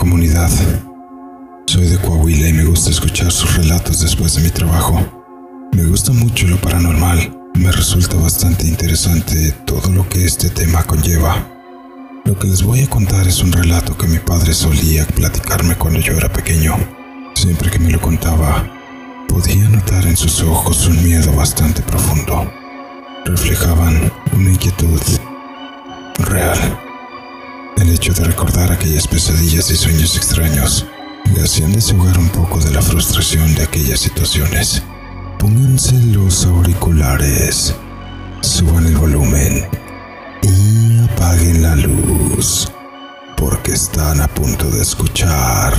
comunidad. Soy de Coahuila y me gusta escuchar sus relatos después de mi trabajo. Me gusta mucho lo paranormal. Me resulta bastante interesante todo lo que este tema conlleva. Lo que les voy a contar es un relato que mi padre solía platicarme cuando yo era pequeño. Siempre que me lo contaba, podía notar en sus ojos un miedo bastante profundo. Reflejaban una inquietud real. El hecho de recordar aquellas pesadillas y sueños extraños le hacían desahogar un poco de la frustración de aquellas situaciones. Pónganse los auriculares, suban el volumen y apaguen la luz, porque están a punto de escuchar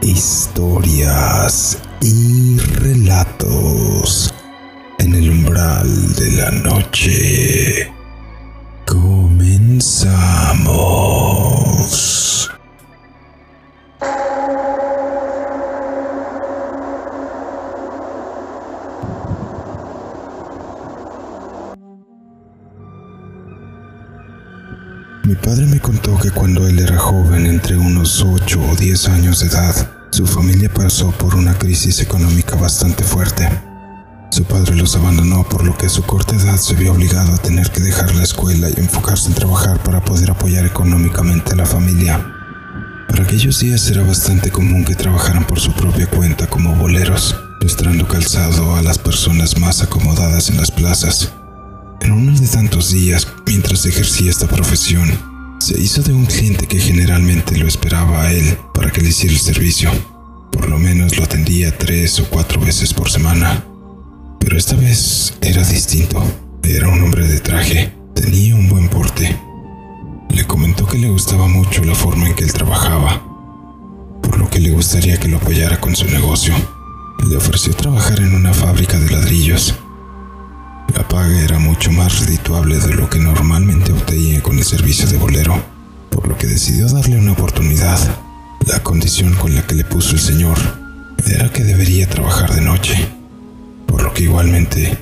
historias y relatos en el umbral de la noche. Comenzamos. Que cuando él era joven, entre unos 8 o 10 años de edad, su familia pasó por una crisis económica bastante fuerte. Su padre los abandonó por lo que a su corta edad se vio obligado a tener que dejar la escuela y enfocarse en trabajar para poder apoyar económicamente a la familia. Para aquellos días era bastante común que trabajaran por su propia cuenta como boleros, mostrando calzado a las personas más acomodadas en las plazas. En uno de tantos días, mientras ejercía esta profesión, se hizo de un cliente que generalmente lo esperaba a él para que le hiciera el servicio. Por lo menos lo atendía tres o cuatro veces por semana. Pero esta vez era distinto. Era un hombre de traje, tenía un buen porte. Le comentó que le gustaba mucho la forma en que él trabajaba, por lo que le gustaría que lo apoyara con su negocio. Le ofreció trabajar en una fábrica de ladrillos la paga era mucho más redituable de lo que normalmente obtenía con el servicio de bolero, por lo que decidió darle una oportunidad. La condición con la que le puso el señor era que debería trabajar de noche, por lo que igualmente,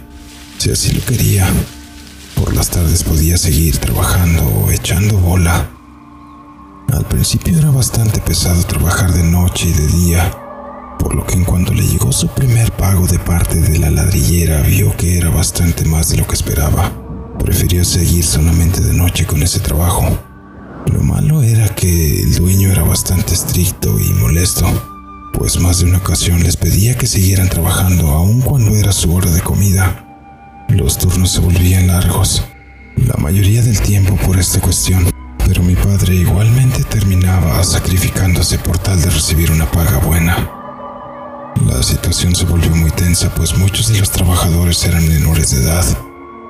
si así lo quería, por las tardes podía seguir trabajando o echando bola. Al principio era bastante pesado trabajar de noche y de día, por lo que en cuanto le llegó su primer pago de parte de la ladrillera vio que era bastante más de lo que esperaba. Prefirió seguir solamente de noche con ese trabajo. Lo malo era que el dueño era bastante estricto y molesto, pues más de una ocasión les pedía que siguieran trabajando aun cuando era su hora de comida. Los turnos se volvían largos, la mayoría del tiempo por esta cuestión, pero mi padre igualmente terminaba sacrificándose por tal de recibir una paga buena. La situación se volvió muy tensa pues muchos de los trabajadores eran menores de edad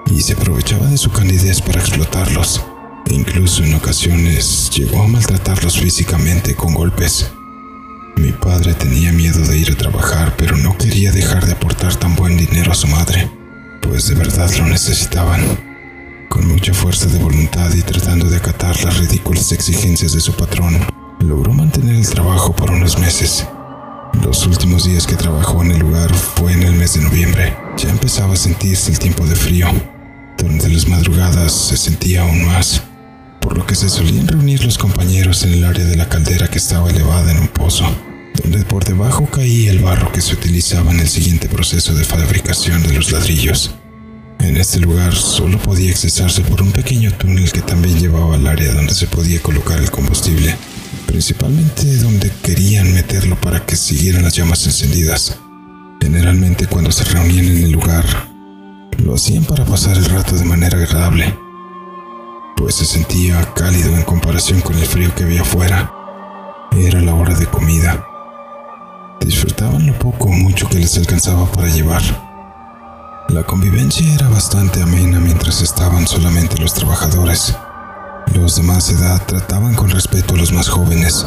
y se aprovechaba de su candidez para explotarlos. E incluso en ocasiones llegó a maltratarlos físicamente con golpes. Mi padre tenía miedo de ir a trabajar, pero no quería dejar de aportar tan buen dinero a su madre, pues de verdad lo necesitaban. Con mucha fuerza de voluntad y tratando de acatar las ridículas exigencias de su patrón, logró mantener el trabajo por unos meses. Los últimos días que trabajó en el lugar fue en el mes de noviembre. Ya empezaba a sentirse el tiempo de frío. Durante las madrugadas se sentía aún más, por lo que se solían reunir los compañeros en el área de la caldera que estaba elevada en un pozo, donde por debajo caía el barro que se utilizaba en el siguiente proceso de fabricación de los ladrillos. En este lugar solo podía accesarse por un pequeño túnel que también llevaba al área donde se podía colocar el combustible principalmente donde querían meterlo para que siguieran las llamas encendidas. Generalmente cuando se reunían en el lugar, lo hacían para pasar el rato de manera agradable, pues se sentía cálido en comparación con el frío que había afuera. Era la hora de comida. Disfrutaban lo poco o mucho que les alcanzaba para llevar. La convivencia era bastante amena mientras estaban solamente los trabajadores. Los de más edad trataban con respeto a los más jóvenes,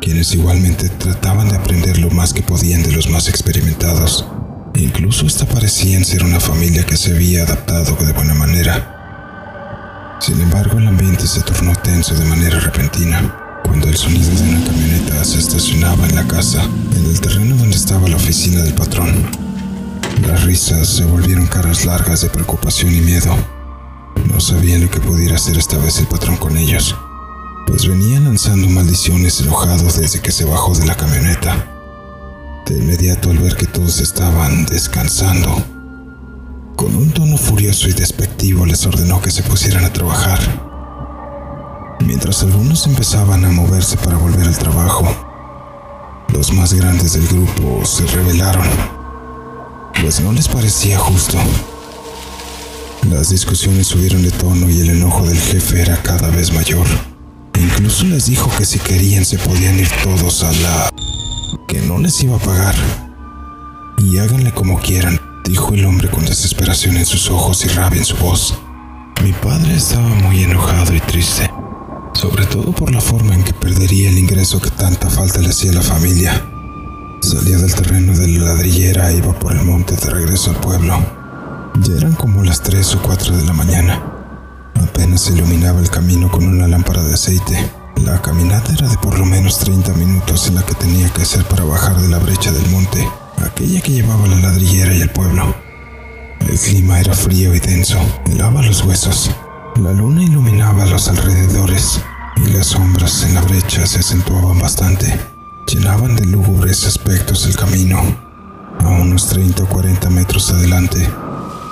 quienes igualmente trataban de aprender lo más que podían de los más experimentados. incluso hasta parecían ser una familia que se había adaptado de buena manera. Sin embargo, el ambiente se tornó tenso de manera repentina cuando el sonido de una camioneta se estacionaba en la casa, en el terreno donde estaba la oficina del patrón. Las risas se volvieron caras largas de preocupación y miedo no sabían lo que pudiera hacer esta vez el patrón con ellos. pues venía lanzando maldiciones enojados desde que se bajó de la camioneta. De inmediato al ver que todos estaban descansando, con un tono furioso y despectivo les ordenó que se pusieran a trabajar. Mientras algunos empezaban a moverse para volver al trabajo, los más grandes del grupo se rebelaron, pues no les parecía justo. Las discusiones subieron de tono y el enojo del jefe era cada vez mayor. incluso les dijo que si querían se podían ir todos a la... que no les iba a pagar. Y háganle como quieran, dijo el hombre con desesperación en sus ojos y rabia en su voz. Mi padre estaba muy enojado y triste, sobre todo por la forma en que perdería el ingreso que tanta falta le hacía a la familia. Salía del terreno de la ladrillera e iba por el monte de regreso al pueblo. Ya eran como las 3 o 4 de la mañana. Apenas se iluminaba el camino con una lámpara de aceite. La caminata era de por lo menos 30 minutos en la que tenía que hacer para bajar de la brecha del monte aquella que llevaba la ladrillera y el pueblo. El clima era frío y denso, helaba los huesos. La luna iluminaba los alrededores y las sombras en la brecha se acentuaban bastante. Llenaban de lúgubres aspectos el camino. A unos 30 o 40 metros adelante,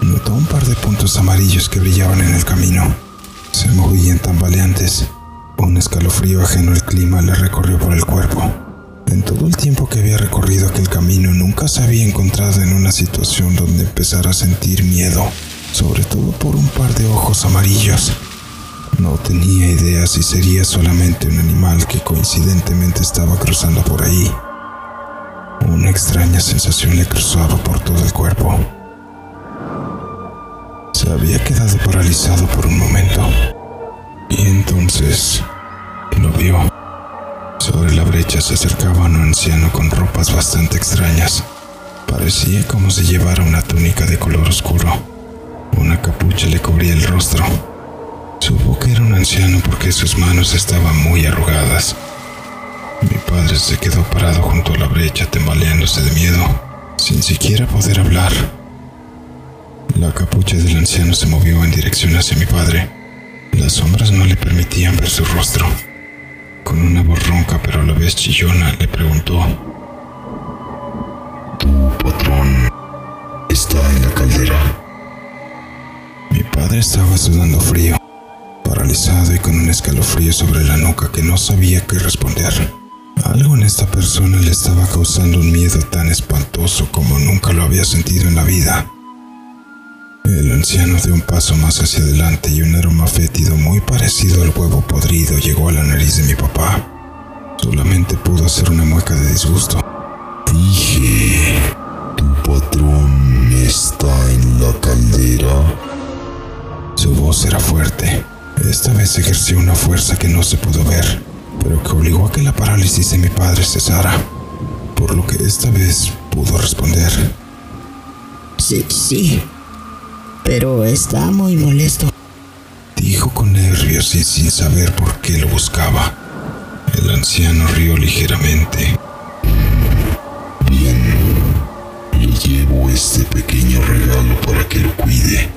notó un par de puntos amarillos que brillaban en el camino. Se movían tambaleantes. Un escalofrío ajeno al clima le recorrió por el cuerpo. En todo el tiempo que había recorrido aquel camino nunca se había encontrado en una situación donde empezara a sentir miedo, sobre todo por un par de ojos amarillos. No tenía idea si sería solamente un animal que coincidentemente estaba cruzando por ahí. Una extraña sensación le cruzaba por todo el cuerpo. Había quedado paralizado por un momento. Y entonces lo vio. Sobre la brecha se acercaba un anciano con ropas bastante extrañas. Parecía como si llevara una túnica de color oscuro. Una capucha le cubría el rostro. Supo que era un anciano porque sus manos estaban muy arrugadas. Mi padre se quedó parado junto a la brecha tambaleándose de miedo, sin siquiera poder hablar. La capucha del anciano se movió en dirección hacia mi padre. Las sombras no le permitían ver su rostro. Con una voz ronca pero a la vez chillona le preguntó. Tu patrón está en la caldera. Mi padre estaba sudando frío, paralizado y con un escalofrío sobre la nuca que no sabía qué responder. Algo en esta persona le estaba causando un miedo tan espantoso como nunca lo había sentido en la vida. El anciano dio un paso más hacia adelante y un aroma fétido muy parecido al huevo podrido llegó a la nariz de mi papá. Solamente pudo hacer una mueca de disgusto. Dije, tu patrón está en la caldera. Su voz era fuerte. Esta vez ejerció una fuerza que no se pudo ver, pero que obligó a que la parálisis de mi padre cesara, por lo que esta vez pudo responder. Sí, sí, pero está muy molesto. Dijo con nervios y sin saber por qué lo buscaba. El anciano rió ligeramente. Bien, le llevo este pequeño regalo para que lo cuide.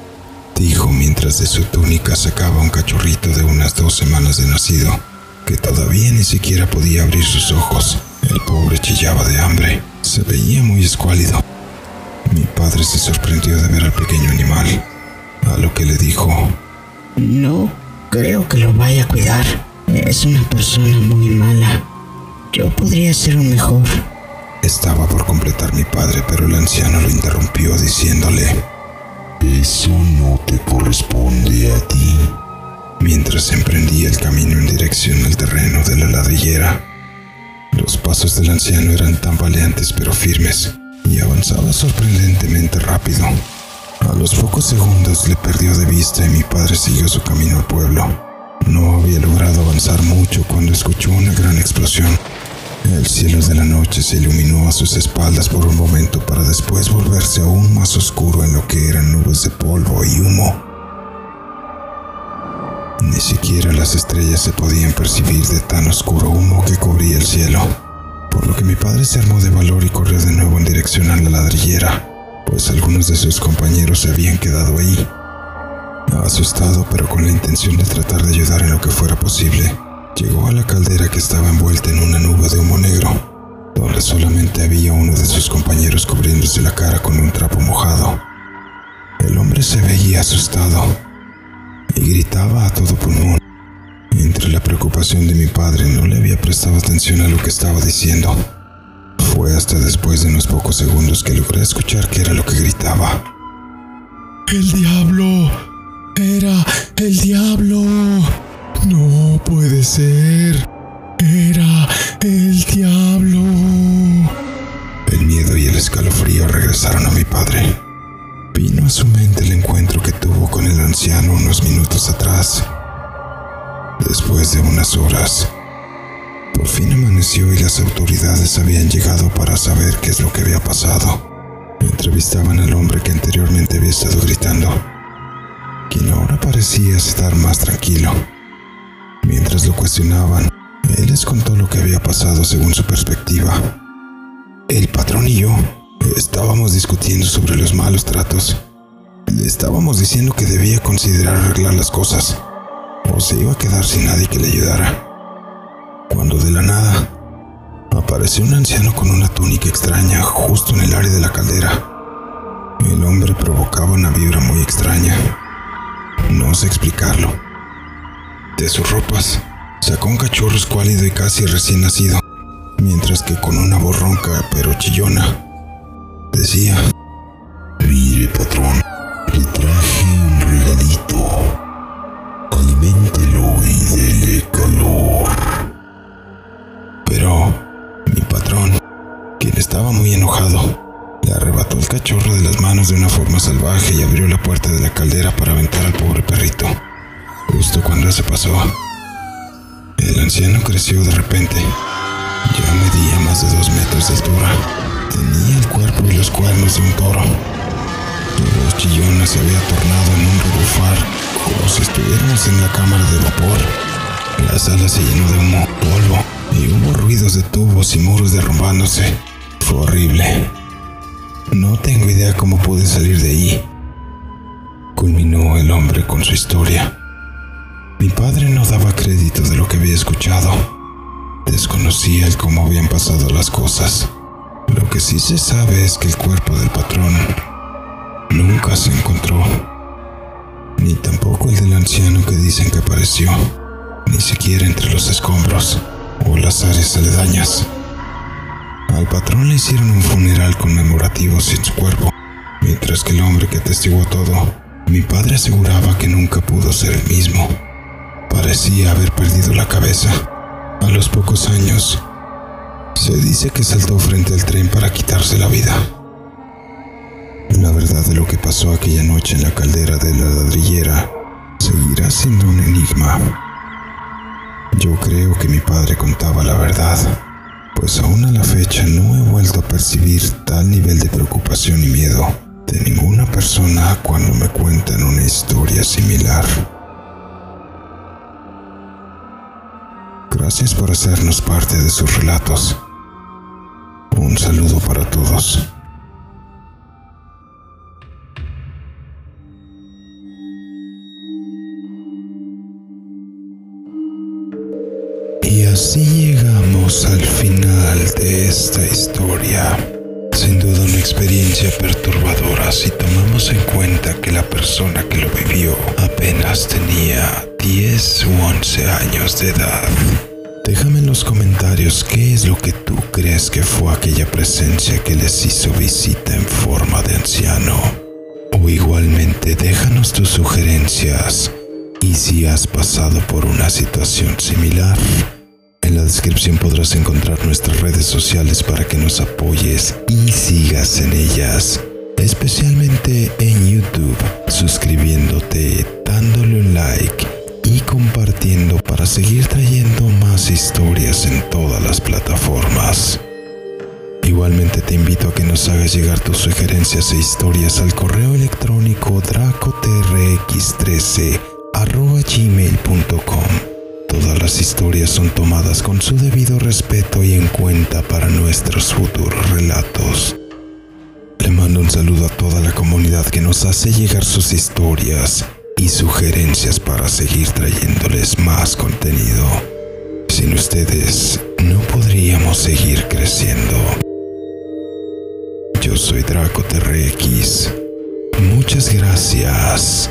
Dijo mientras de su túnica sacaba un cachorrito de unas dos semanas de nacido, que todavía ni siquiera podía abrir sus ojos. El pobre chillaba de hambre. Se veía muy escuálido. Mi padre se sorprendió de ver al pequeño animal, a lo que le dijo, No creo que lo vaya a cuidar. Es una persona muy mala. Yo podría ser un mejor. Estaba por completar mi padre, pero el anciano lo interrumpió diciéndole, Eso no te corresponde a ti. Mientras emprendía el camino en dirección al terreno de la ladrillera, los pasos del anciano eran tambaleantes pero firmes y avanzaba sorprendentemente rápido. A los pocos segundos le perdió de vista y mi padre siguió su camino al pueblo. No había logrado avanzar mucho cuando escuchó una gran explosión. El cielo de la noche se iluminó a sus espaldas por un momento para después volverse aún más oscuro en lo que eran nubes de polvo y humo. Ni siquiera las estrellas se podían percibir de tan oscuro humo que cubría el cielo por lo que mi padre se armó de valor y corrió de nuevo en dirección a la ladrillera, pues algunos de sus compañeros se habían quedado ahí. Asustado, pero con la intención de tratar de ayudar en lo que fuera posible, Llegó a la caldera que estaba envuelta en una nube de humo negro, donde solamente había uno de sus compañeros cubriéndose la cara con un trapo mojado. El hombre se veía asustado y gritaba a todo pulmón. Entre la preocupación de mi padre no le había prestado atención a lo que estaba diciendo. Fue hasta después de unos pocos segundos que logré escuchar qué era lo que gritaba. El diablo. Era el diablo. No puede ser. Era el diablo. El miedo y el escalofrío regresaron a mi padre. Vino a su mente el encuentro que tuvo con el anciano unos minutos atrás. Después de unas horas, por fin amaneció y las autoridades habían llegado para saber qué es lo que había pasado. Entrevistaban al hombre que anteriormente había estado gritando, quien ahora parecía estar más tranquilo. Mientras lo cuestionaban, él les contó lo que había pasado según su perspectiva. El patrón y yo estábamos discutiendo sobre los malos tratos. Le estábamos diciendo que debía considerar arreglar las cosas, o se iba a quedar sin nadie que le ayudara. Cuando de la nada apareció un anciano con una túnica extraña justo en el área de la caldera. El hombre provocaba una vibra muy extraña. No sé explicarlo. De sus ropas sacó un cachorro escuálido y casi recién nacido, mientras que con una voz ronca pero chillona decía: Mire, patrón, cachorro de las manos de una forma salvaje y abrió la puerta de la caldera para aventar al pobre perrito. Justo cuando eso pasó, el anciano creció de repente. Ya medía más de dos metros de altura. Tenía el cuerpo y los cuernos de un toro. Su voz chillona se había tornado en un rebufar, como si estuviéramos en la cámara de vapor. La sala se llenó de humo, polvo, y hubo ruidos de tubos y muros derrumbándose. Fue horrible. No tengo idea cómo pude salir de ahí. Culminó el hombre con su historia. Mi padre no daba crédito de lo que había escuchado. Desconocía el cómo habían pasado las cosas. Lo que sí se sabe es que el cuerpo del patrón nunca se encontró. Ni tampoco el del anciano que dicen que apareció. Ni siquiera entre los escombros o las áreas aledañas. Al patrón le hicieron un funeral conmemorativo sin su cuerpo, mientras que el hombre que atestiguó todo, mi padre aseguraba que nunca pudo ser el mismo. Parecía haber perdido la cabeza. A los pocos años, se dice que saltó frente al tren para quitarse la vida. La verdad de lo que pasó aquella noche en la caldera de la ladrillera seguirá siendo un enigma. Yo creo que mi padre contaba la verdad, pues aún a la fecha no he vuelto a percibir tal nivel de preocupación y miedo de ninguna persona cuando me cuentan una historia similar. Gracias por hacernos parte de sus relatos. Un saludo para todos. Esta historia. Sin duda una experiencia perturbadora si tomamos en cuenta que la persona que lo vivió apenas tenía 10 u 11 años de edad. Déjame en los comentarios qué es lo que tú crees que fue aquella presencia que les hizo visita en forma de anciano. O igualmente déjanos tus sugerencias y si has pasado por una situación similar. En la descripción podrás encontrar nuestras redes sociales para que nos apoyes y sigas en ellas, especialmente en YouTube, suscribiéndote, dándole un like y compartiendo para seguir trayendo más historias en todas las plataformas. Igualmente te invito a que nos hagas llegar tus sugerencias e historias al correo electrónico dracotrx13 arroba gmail.com. Todas las historias son tomadas con su debido respeto y en cuenta para nuestros futuros relatos. Le mando un saludo a toda la comunidad que nos hace llegar sus historias y sugerencias para seguir trayéndoles más contenido. Sin ustedes no podríamos seguir creciendo. Yo soy Draco TRX. Muchas gracias.